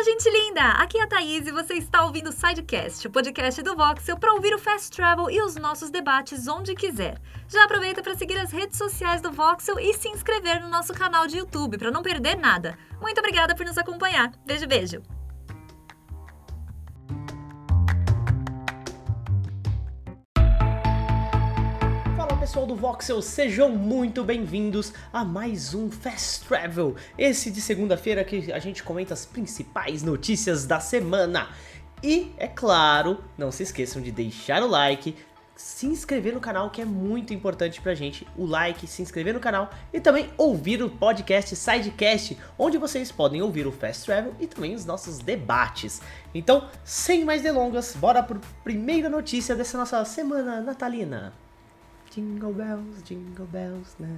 Fala, gente linda! Aqui é a Thaís e você está ouvindo o Sidecast, o podcast do Voxel para ouvir o Fast Travel e os nossos debates onde quiser. Já aproveita para seguir as redes sociais do Voxel e se inscrever no nosso canal de YouTube para não perder nada. Muito obrigada por nos acompanhar. Beijo, beijo! Pessoal do Voxel, sejam muito bem-vindos a mais um Fast Travel, esse de segunda-feira que a gente comenta as principais notícias da semana. E, é claro, não se esqueçam de deixar o like, se inscrever no canal que é muito importante pra gente, o like, se inscrever no canal e também ouvir o podcast Sidecast, onde vocês podem ouvir o Fast Travel e também os nossos debates. Então, sem mais delongas, bora pro primeira notícia dessa nossa semana natalina. Jingle bells, jingle bells, na,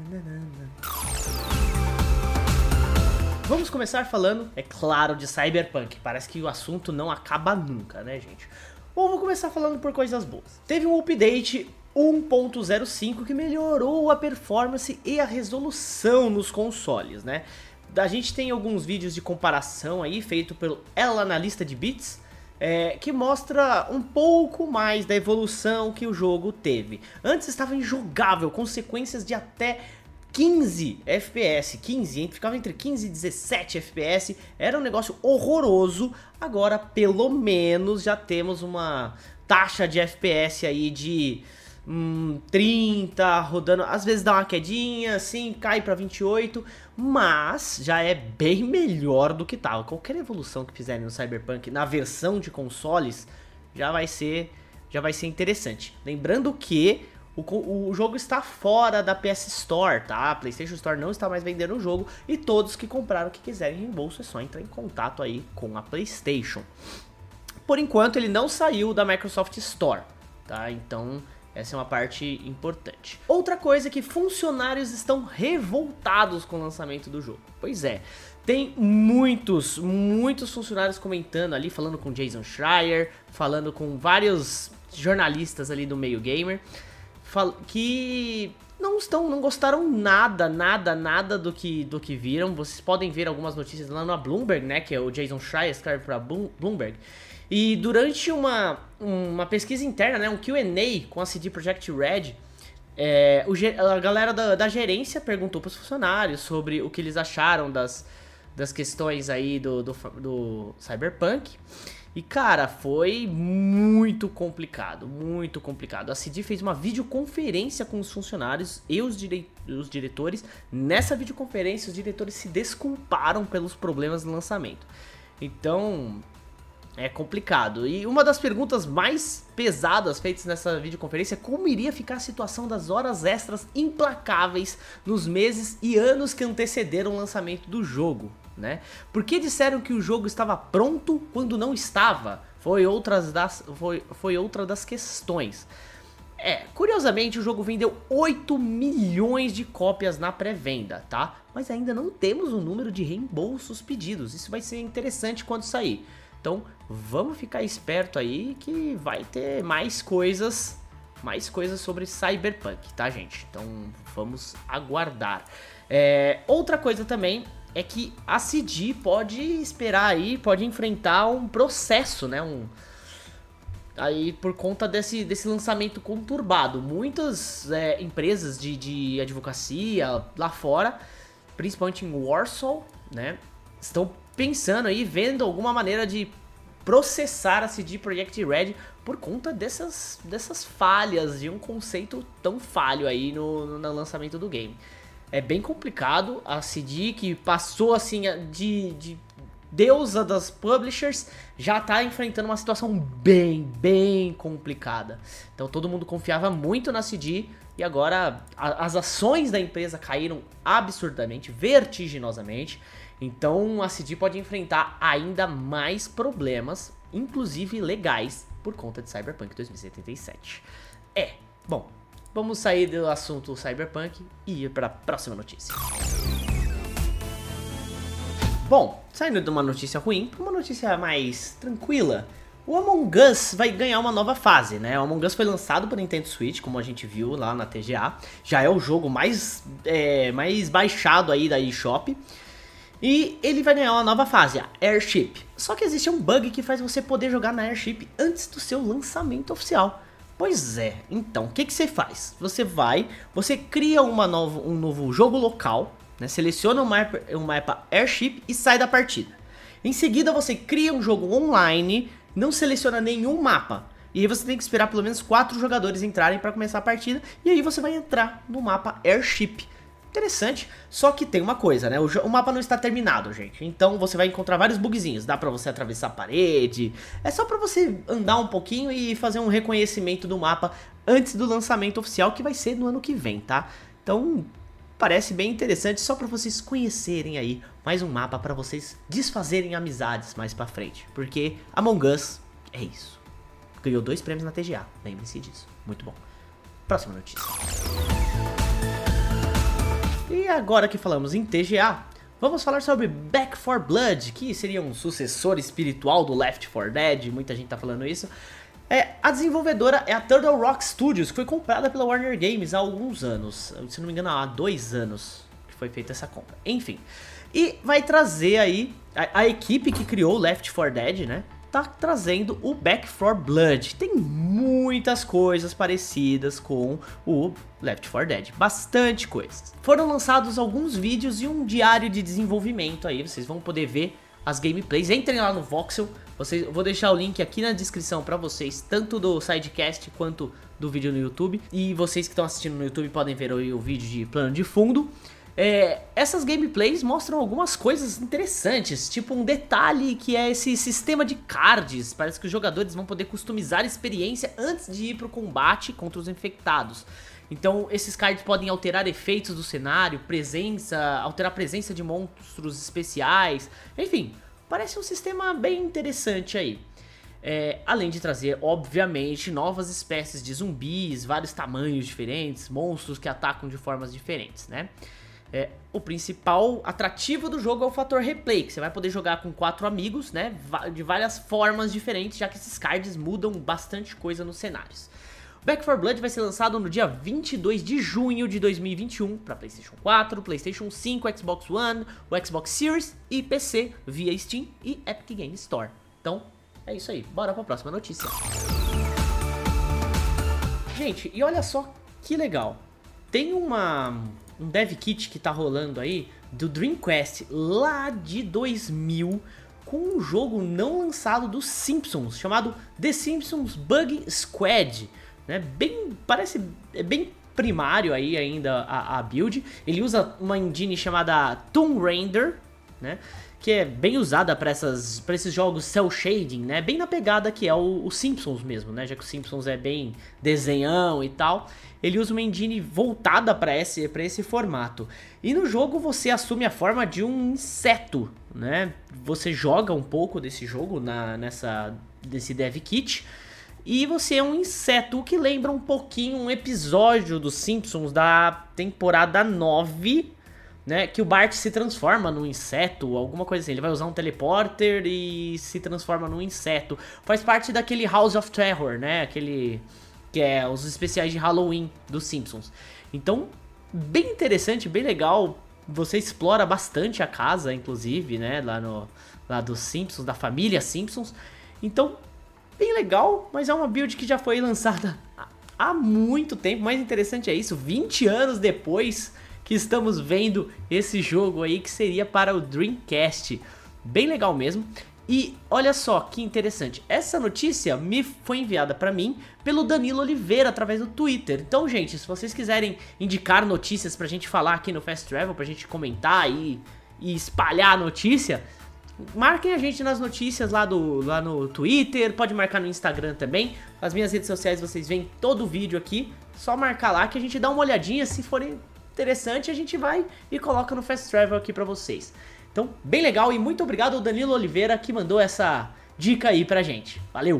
Vamos começar falando, é claro, de Cyberpunk. Parece que o assunto não acaba nunca, né, gente? Bom, vou começar falando por coisas boas. Teve um update 1.05 que melhorou a performance e a resolução nos consoles, né? A gente tem alguns vídeos de comparação aí feito pelo El Analista de Bits, é, que mostra um pouco mais da evolução que o jogo teve. Antes estava injogável, com sequências de até 15 FPS, 15, ficava entre 15 e 17 FPS, era um negócio horroroso. Agora, pelo menos, já temos uma taxa de FPS aí de hum, 30, rodando, às vezes dá uma quedinha, assim, cai para 28, mas já é bem melhor do que tava. Qualquer evolução que fizerem no Cyberpunk na versão de consoles já vai ser já vai ser interessante. Lembrando que o, o jogo está fora da PS Store, tá? A PlayStation Store não está mais vendendo o jogo e todos que compraram que quiserem reembolso é só entrar em contato aí com a PlayStation. Por enquanto ele não saiu da Microsoft Store, tá? Então essa é uma parte importante. Outra coisa é que funcionários estão revoltados com o lançamento do jogo. Pois é, tem muitos, muitos funcionários comentando ali, falando com Jason Schreier, falando com vários jornalistas ali do meio gamer, que não estão, não gostaram nada, nada, nada do que, do que viram. Vocês podem ver algumas notícias lá na Bloomberg, né, que é o Jason Schreier escreve para Bloomberg. E durante uma, uma pesquisa interna, né, um Q&A com a CD Projekt Red, é, o, a galera da, da gerência perguntou para os funcionários sobre o que eles acharam das, das questões aí do, do, do Cyberpunk. E cara, foi muito complicado, muito complicado. A CD fez uma videoconferência com os funcionários e os, dire os diretores. Nessa videoconferência, os diretores se desculparam pelos problemas do lançamento. Então, é complicado. E uma das perguntas mais pesadas feitas nessa videoconferência é como iria ficar a situação das horas extras implacáveis nos meses e anos que antecederam o lançamento do jogo, né? Por que disseram que o jogo estava pronto quando não estava? Foi, outras das, foi, foi outra das questões. É, curiosamente o jogo vendeu 8 milhões de cópias na pré-venda, tá? Mas ainda não temos o número de reembolsos pedidos. Isso vai ser interessante quando sair. Então vamos ficar esperto aí que vai ter mais coisas, mais coisas sobre Cyberpunk, tá gente? Então vamos aguardar. É, outra coisa também é que a CD pode esperar aí, pode enfrentar um processo, né? Um, aí por conta desse, desse lançamento conturbado. Muitas é, empresas de, de advocacia lá fora, principalmente em Warsaw, né? Estão pensando aí, vendo alguma maneira de processar a CD Projekt Red por conta dessas, dessas falhas de um conceito tão falho aí no, no lançamento do game. É bem complicado, a CD que passou assim de, de deusa das publishers já está enfrentando uma situação bem, bem complicada. Então todo mundo confiava muito na CD e agora a, as ações da empresa caíram absurdamente, vertiginosamente. Então a CD pode enfrentar ainda mais problemas, inclusive legais, por conta de Cyberpunk 2077. É, bom, vamos sair do assunto Cyberpunk e ir para a próxima notícia. Bom, saindo de uma notícia ruim para uma notícia mais tranquila, o Among Us vai ganhar uma nova fase, né? O Among Us foi lançado para Nintendo Switch, como a gente viu lá na TGA. Já é o jogo mais, é, mais baixado aí da eShop. E ele vai ganhar uma nova fase, a Airship. Só que existe um bug que faz você poder jogar na Airship antes do seu lançamento oficial. Pois é, então, o que, que você faz? Você vai, você cria uma novo, um novo jogo local, né? seleciona um mapa, um mapa Airship e sai da partida. Em seguida você cria um jogo online, não seleciona nenhum mapa. E aí você tem que esperar pelo menos quatro jogadores entrarem para começar a partida. E aí você vai entrar no mapa Airship. Interessante, só que tem uma coisa, né? O, o, mapa não está terminado, gente. Então você vai encontrar vários bugzinhos. Dá pra você atravessar a parede. É só pra você andar um pouquinho e fazer um reconhecimento do mapa antes do lançamento oficial, que vai ser no ano que vem, tá? Então, parece bem interessante, só pra vocês conhecerem aí mais um mapa para vocês desfazerem amizades mais pra frente. Porque Among Us é isso. Ganhou dois prêmios na TGA, lembrem-se disso. Muito bom. Próxima notícia. E agora que falamos em TGA, vamos falar sobre Back 4 Blood, que seria um sucessor espiritual do Left 4 Dead, muita gente tá falando isso. É, a desenvolvedora é a Turtle Rock Studios, que foi comprada pela Warner Games há alguns anos, se não me engano há dois anos que foi feita essa compra. Enfim, e vai trazer aí a, a equipe que criou Left 4 Dead, né? Tá trazendo o Back 4 Blood. Tem muitas coisas parecidas com o Left 4 Dead, bastante coisas. Foram lançados alguns vídeos e um diário de desenvolvimento aí, vocês vão poder ver as gameplays. Entrem lá no Voxel, vocês, vou deixar o link aqui na descrição para vocês, tanto do sidecast quanto do vídeo no YouTube. E vocês que estão assistindo no YouTube podem ver o, o vídeo de plano de fundo. É, essas gameplays mostram algumas coisas interessantes, tipo um detalhe que é esse sistema de cards. Parece que os jogadores vão poder customizar a experiência antes de ir para o combate contra os infectados. Então esses cards podem alterar efeitos do cenário, presença, alterar a presença de monstros especiais, enfim, parece um sistema bem interessante aí. É, além de trazer, obviamente, novas espécies de zumbis, vários tamanhos diferentes, monstros que atacam de formas diferentes, né? É, o principal atrativo do jogo é o fator replay, que você vai poder jogar com quatro amigos, né, de várias formas diferentes, já que esses cards mudam bastante coisa nos cenários. Back 4 Blood vai ser lançado no dia 22 de junho de 2021 para PlayStation 4, PlayStation 5, Xbox One, o Xbox Series e PC via Steam e Epic Games Store. Então, é isso aí. Bora para a próxima notícia. Gente, e olha só que legal. Tem uma um dev kit que tá rolando aí do Dreamcast lá de 2000 com um jogo não lançado dos Simpsons chamado The Simpsons Bug Squad, né? Bem parece é bem primário aí ainda a, a build. Ele usa uma engine chamada Tomb Raider, né? que é bem usada para esses jogos cel shading, né? Bem na pegada que é o, o, Simpsons mesmo, né? Já que o Simpsons é bem desenhão e tal, ele usa uma engine voltada para esse, esse formato. E no jogo você assume a forma de um inseto, né? Você joga um pouco desse jogo na, nessa desse dev kit. E você é um inseto que lembra um pouquinho um episódio dos Simpsons da temporada 9, né, que o Bart se transforma num inseto, alguma coisa assim. Ele vai usar um teleporter e se transforma num inseto. Faz parte daquele House of Terror, né? Aquele que é os especiais de Halloween dos Simpsons. Então, bem interessante, bem legal. Você explora bastante a casa, inclusive, né, lá no lá dos Simpsons, da família Simpsons. Então, bem legal, mas é uma build que já foi lançada há muito tempo. Mais interessante é isso, 20 anos depois que estamos vendo esse jogo aí que seria para o Dreamcast. Bem legal mesmo. E olha só que interessante, essa notícia me foi enviada para mim pelo Danilo Oliveira através do Twitter. Então, gente, se vocês quiserem indicar notícias pra gente falar aqui no Fast Travel, pra gente comentar e, e espalhar a notícia, marquem a gente nas notícias lá, do, lá no Twitter, pode marcar no Instagram também. As minhas redes sociais vocês veem todo o vídeo aqui, só marcar lá que a gente dá uma olhadinha, se forem interessante, a gente vai e coloca no Fast Travel aqui pra vocês. Então, bem legal e muito obrigado ao Danilo Oliveira que mandou essa dica aí pra gente. Valeu!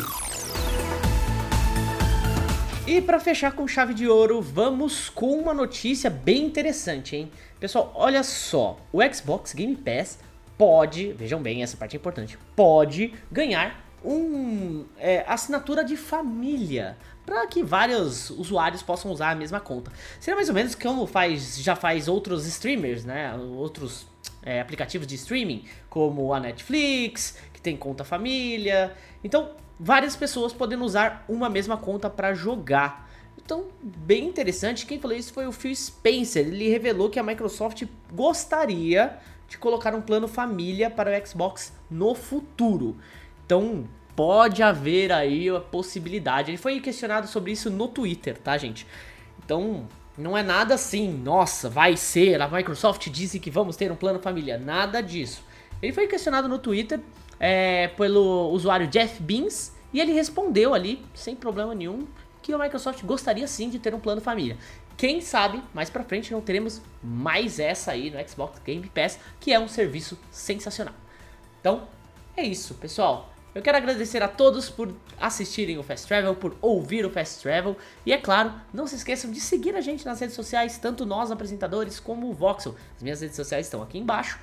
E para fechar com chave de ouro, vamos com uma notícia bem interessante, hein? Pessoal, olha só, o Xbox Game Pass pode, vejam bem, essa parte é importante, pode ganhar um é, assinatura de família para que vários usuários possam usar a mesma conta. Seria mais ou menos como faz, já faz outros streamers, né? Outros é, aplicativos de streaming, como a Netflix, que tem conta família. Então, várias pessoas podendo usar uma mesma conta para jogar. Então, bem interessante. Quem falou isso foi o Phil Spencer. Ele revelou que a Microsoft gostaria de colocar um plano família para o Xbox no futuro. Então, pode haver aí a possibilidade. Ele foi questionado sobre isso no Twitter, tá, gente? Então, não é nada assim, nossa, vai ser, a Microsoft disse que vamos ter um plano família. Nada disso. Ele foi questionado no Twitter é, pelo usuário Jeff Beans e ele respondeu ali, sem problema nenhum, que a Microsoft gostaria sim de ter um plano família. Quem sabe mais pra frente não teremos mais essa aí no Xbox Game Pass, que é um serviço sensacional. Então, é isso, pessoal. Eu quero agradecer a todos por assistirem o Fast Travel, por ouvir o Fast Travel. E é claro, não se esqueçam de seguir a gente nas redes sociais, tanto nós apresentadores como o Voxel. As minhas redes sociais estão aqui embaixo.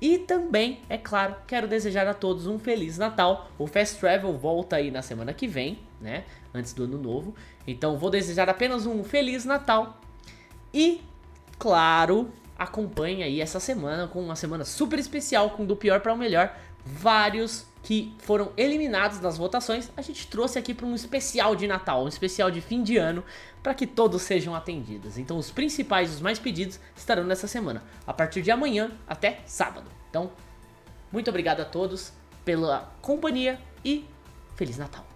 E também, é claro, quero desejar a todos um Feliz Natal. O Fast Travel volta aí na semana que vem, né? Antes do ano novo. Então vou desejar apenas um Feliz Natal. E, claro, acompanhe aí essa semana com uma semana super especial, com do pior para o melhor. Vários que foram eliminados nas votações, a gente trouxe aqui para um especial de Natal, um especial de fim de ano, para que todos sejam atendidos. Então, os principais, os mais pedidos, estarão nessa semana, a partir de amanhã até sábado. Então, muito obrigado a todos pela companhia e Feliz Natal!